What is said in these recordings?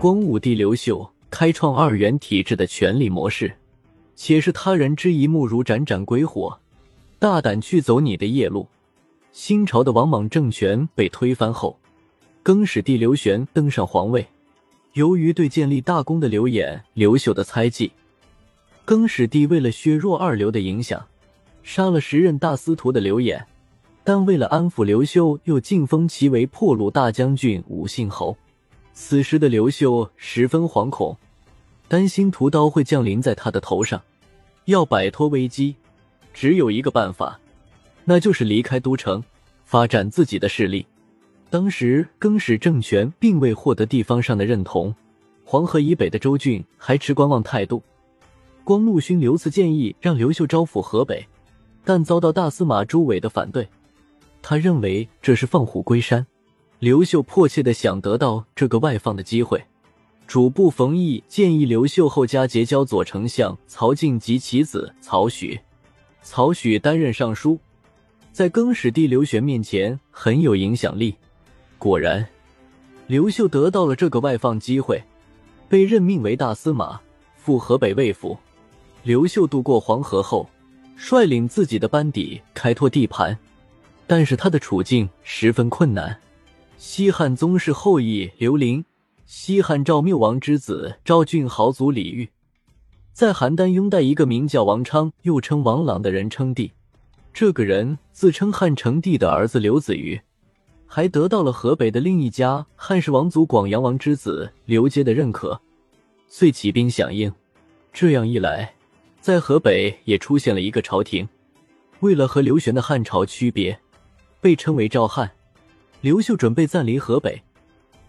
光武帝刘秀开创二元体制的权力模式，且是他人之一目如盏盏鬼火，大胆去走你的夜路。新朝的王莽政权被推翻后，更始帝刘玄登上皇位。由于对建立大功的刘演、刘秀的猜忌，更始帝为了削弱二刘的影响，杀了时任大司徒的刘演。但为了安抚刘秀，又晋封其为破虏大将军、武信侯。此时的刘秀十分惶恐，担心屠刀会降临在他的头上。要摆脱危机，只有一个办法，那就是离开都城，发展自己的势力。当时更始政权并未获得地方上的认同，黄河以北的州郡还持观望态度。光禄勋刘赐建议让刘秀招抚河北，但遭到大司马朱伟的反对。他认为这是放虎归山。刘秀迫切的想得到这个外放的机会。主簿冯异建议刘秀后加结交左丞相曹静及其子曹许，曹许担任尚书，在更始帝刘玄面前很有影响力。果然，刘秀得到了这个外放机会，被任命为大司马，赴河北卫府。刘秀渡过黄河后，率领自己的班底开拓地盘，但是他的处境十分困难。西汉宗室后裔刘伶，西汉赵缪王之子赵郡豪族李煜，在邯郸拥戴一个名叫王昌，又称王朗的人称帝。这个人自称汉成帝的儿子刘子瑜。还得到了河北的另一家汉室王族广阳王之子刘阶的认可，遂起兵响应。这样一来，在河北也出现了一个朝廷。为了和刘玄的汉朝区别，被称为赵汉。刘秀准备暂离河北，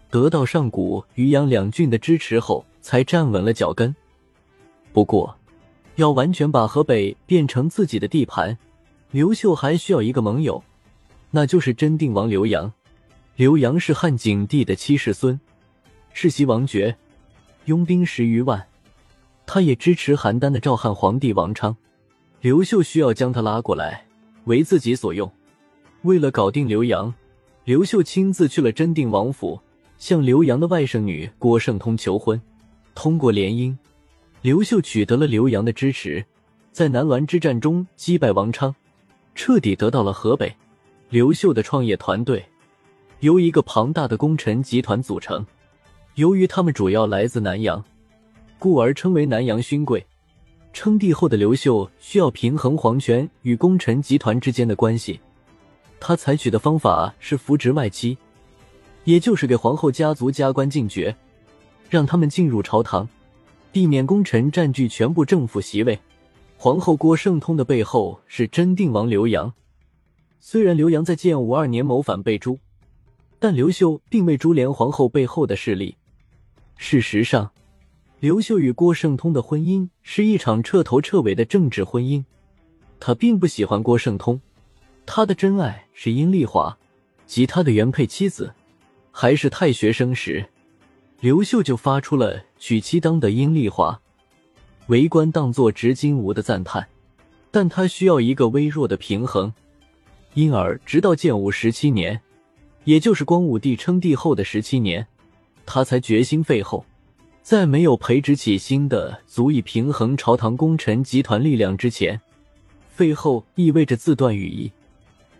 得到上古、渔阳两郡的支持后，才站稳了脚跟。不过，要完全把河北变成自己的地盘，刘秀还需要一个盟友。那就是真定王刘阳。刘阳是汉景帝的七世孙，世袭王爵，拥兵十余万。他也支持邯郸的赵汉皇帝王昌。刘秀需要将他拉过来，为自己所用。为了搞定刘阳，刘秀亲自去了真定王府，向刘阳的外甥女郭圣通求婚。通过联姻，刘秀取得了刘阳的支持，在南滦之战中击败王昌，彻底得到了河北。刘秀的创业团队由一个庞大的功臣集团组成，由于他们主要来自南阳，故而称为南阳勋贵。称帝后的刘秀需要平衡皇权与功臣集团之间的关系，他采取的方法是扶植外戚，也就是给皇后家族加官进爵，让他们进入朝堂，避免功臣占据全部政府席位。皇后郭圣通的背后是真定王刘阳。虽然刘阳在建武二年谋反被诛，但刘秀并未株连皇后背后的势力。事实上，刘秀与郭圣通的婚姻是一场彻头彻尾的政治婚姻。他并不喜欢郭圣通，他的真爱是阴丽华，及他的原配妻子。还是太学生时，刘秀就发出了娶妻当得阴丽华，为官当作执金吾的赞叹。但他需要一个微弱的平衡。因而，直到建武十七年，也就是光武帝称帝后的十七年，他才决心废后。在没有培植起新的足以平衡朝堂功臣集团力量之前，废后意味着自断羽翼。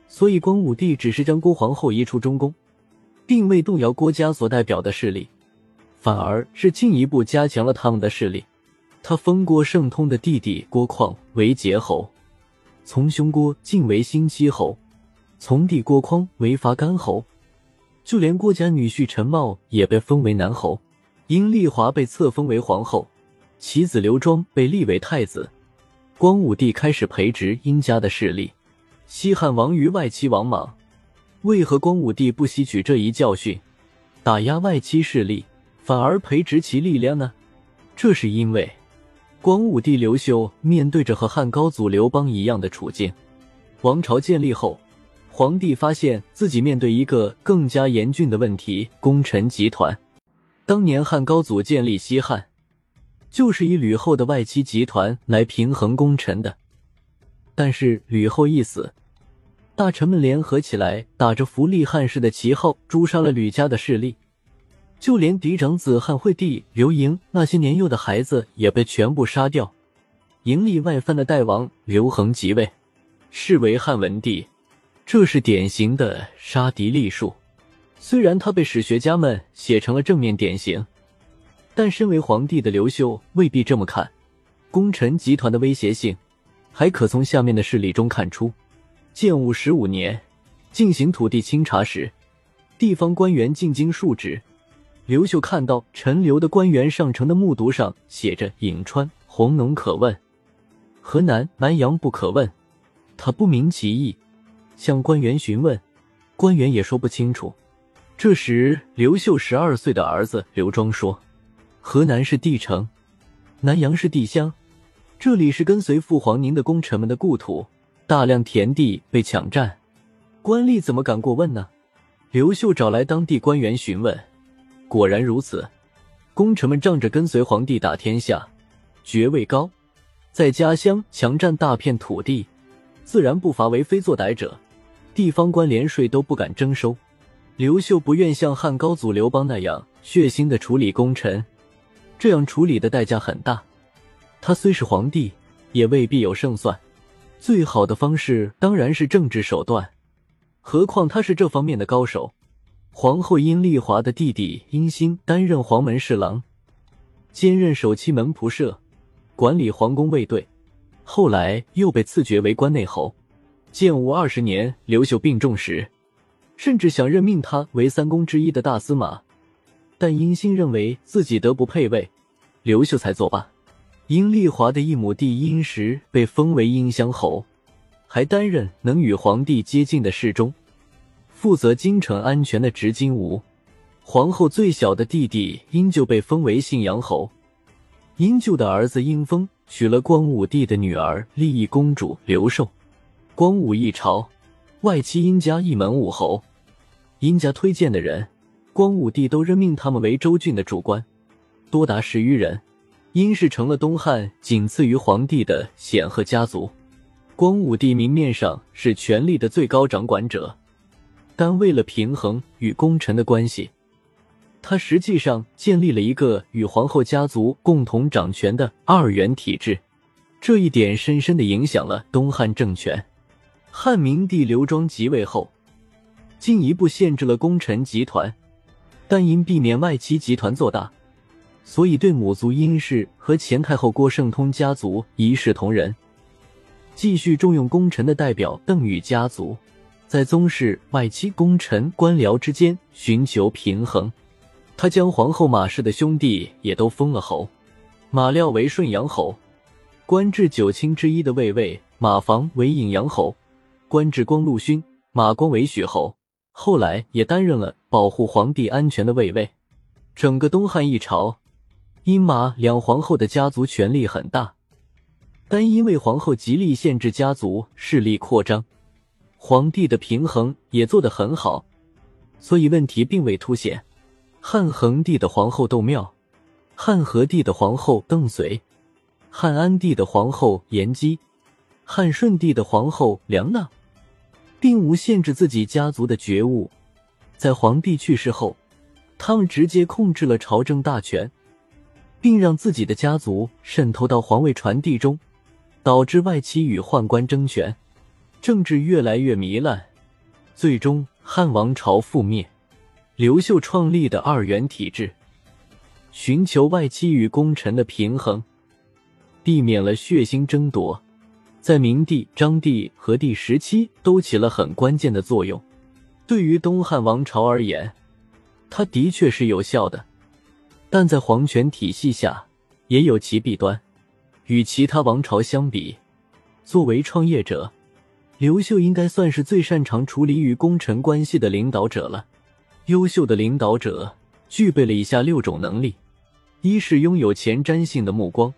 所以，光武帝只是将郭皇后移出中宫，并未动摇郭家所代表的势力，反而是进一步加强了他们的势力。他封郭圣通的弟弟郭况为节侯，从兄郭晋为新七侯。从弟郭匡为伐干侯，就连郭家女婿陈茂也被封为南侯，殷丽华被册封为皇后，其子刘庄被立为太子。光武帝开始培植殷家的势力。西汉亡于外戚王莽，为何光武帝不吸取这一教训，打压外戚势力，反而培植其力量呢？这是因为光武帝刘秀面对着和汉高祖刘邦一样的处境，王朝建立后。皇帝发现自己面对一个更加严峻的问题：功臣集团。当年汉高祖建立西汉，就是以吕后的外戚集团来平衡功臣的。但是吕后一死，大臣们联合起来，打着扶立汉室的旗号，诛杀了吕家的势力。就连嫡长子汉惠帝刘盈那些年幼的孩子也被全部杀掉。营利外藩的代王刘恒即位，是为汉文帝。这是典型的杀敌立树。虽然他被史学家们写成了正面典型，但身为皇帝的刘秀未必这么看。功臣集团的威胁性，还可从下面的事例中看出。建武十五年，进行土地清查时，地方官员进京述职。刘秀看到陈留的官员上呈的木牍上写着“颍川、弘农可问，河南、南阳不可问”，他不明其意，向官员询问，官员也说不清楚。这时，刘秀十二岁的儿子刘庄说：“河南是帝城，南阳是帝乡，这里是跟随父皇您的功臣们的故土，大量田地被抢占，官吏怎么敢过问呢？”刘秀找来当地官员询问。果然如此，功臣们仗着跟随皇帝打天下，爵位高，在家乡强占大片土地，自然不乏为非作歹者。地方官连税都不敢征收。刘秀不愿像汉高祖刘邦那样血腥的处理功臣，这样处理的代价很大。他虽是皇帝，也未必有胜算。最好的方式当然是政治手段，何况他是这方面的高手。皇后阴丽华的弟弟殷兴担任黄门侍郎，兼任守期门仆射，管理皇宫卫队。后来又被赐爵为关内侯。建武二十年，刘秀病重时，甚至想任命他为三公之一的大司马，但殷兴认为自己德不配位，刘秀才作罢。殷丽华的一亩地殷实被封为殷襄侯，还担任能与皇帝接近的侍中。负责京城安全的执金吾，皇后最小的弟弟殷就被封为信阳侯。殷就的儿子殷封娶了光武帝的女儿立义公主刘寿。光武一朝，外戚殷家一门五侯，殷家推荐的人，光武帝都任命他们为州郡的主官，多达十余人。殷氏成了东汉仅次于皇帝的显赫家族。光武帝明面上是权力的最高掌管者。但为了平衡与功臣的关系，他实际上建立了一个与皇后家族共同掌权的二元体制，这一点深深的影响了东汉政权。汉明帝刘庄即位后，进一步限制了功臣集团，但因避免外戚集团做大，所以对母族殷氏和前太后郭圣通家族一视同仁，继续重用功臣的代表邓禹家族。在宗室、外戚、功臣、官僚之间寻求平衡，他将皇后马氏的兄弟也都封了侯。马廖为顺阳侯，官至九卿之一的卫尉马房为颍阳侯，官至光禄勋马光为许侯，后来也担任了保护皇帝安全的卫尉。整个东汉一朝，殷马两皇后的家族权力很大，但因为皇后极力限制家族势力扩张。皇帝的平衡也做得很好，所以问题并未凸显。汉恒帝的皇后窦妙，汉和帝的皇后邓绥，汉安帝的皇后颜姬，汉顺帝的皇后梁娜，并无限制自己家族的觉悟。在皇帝去世后，他们直接控制了朝政大权，并让自己的家族渗透到皇位传递中，导致外戚与宦官争权。政治越来越糜烂，最终汉王朝覆灭。刘秀创立的二元体制，寻求外戚与功臣的平衡，避免了血腥争夺，在明帝、章帝和帝时期都起了很关键的作用。对于东汉王朝而言，它的确是有效的，但在皇权体系下也有其弊端。与其他王朝相比，作为创业者。刘秀应该算是最擅长处理与功臣关系的领导者了。优秀的领导者具备了以下六种能力：一是拥有前瞻性的目光，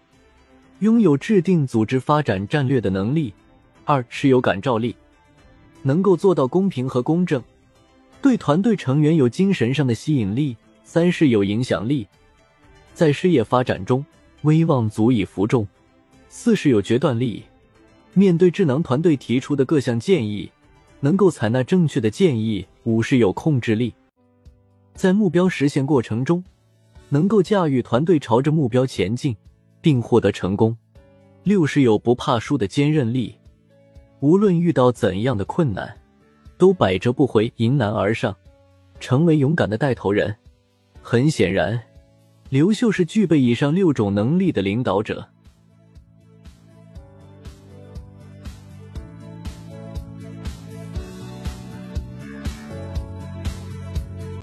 拥有制定组织发展战略的能力；二是有感召力，能够做到公平和公正，对团队成员有精神上的吸引力；三是有影响力，在事业发展中威望足以服众；四是有决断力。面对智囊团队提出的各项建议，能够采纳正确的建议；五是有控制力，在目标实现过程中，能够驾驭团队朝着目标前进，并获得成功。六是有不怕输的坚韧力，无论遇到怎样的困难，都百折不回，迎难而上，成为勇敢的带头人。很显然，刘秀是具备以上六种能力的领导者。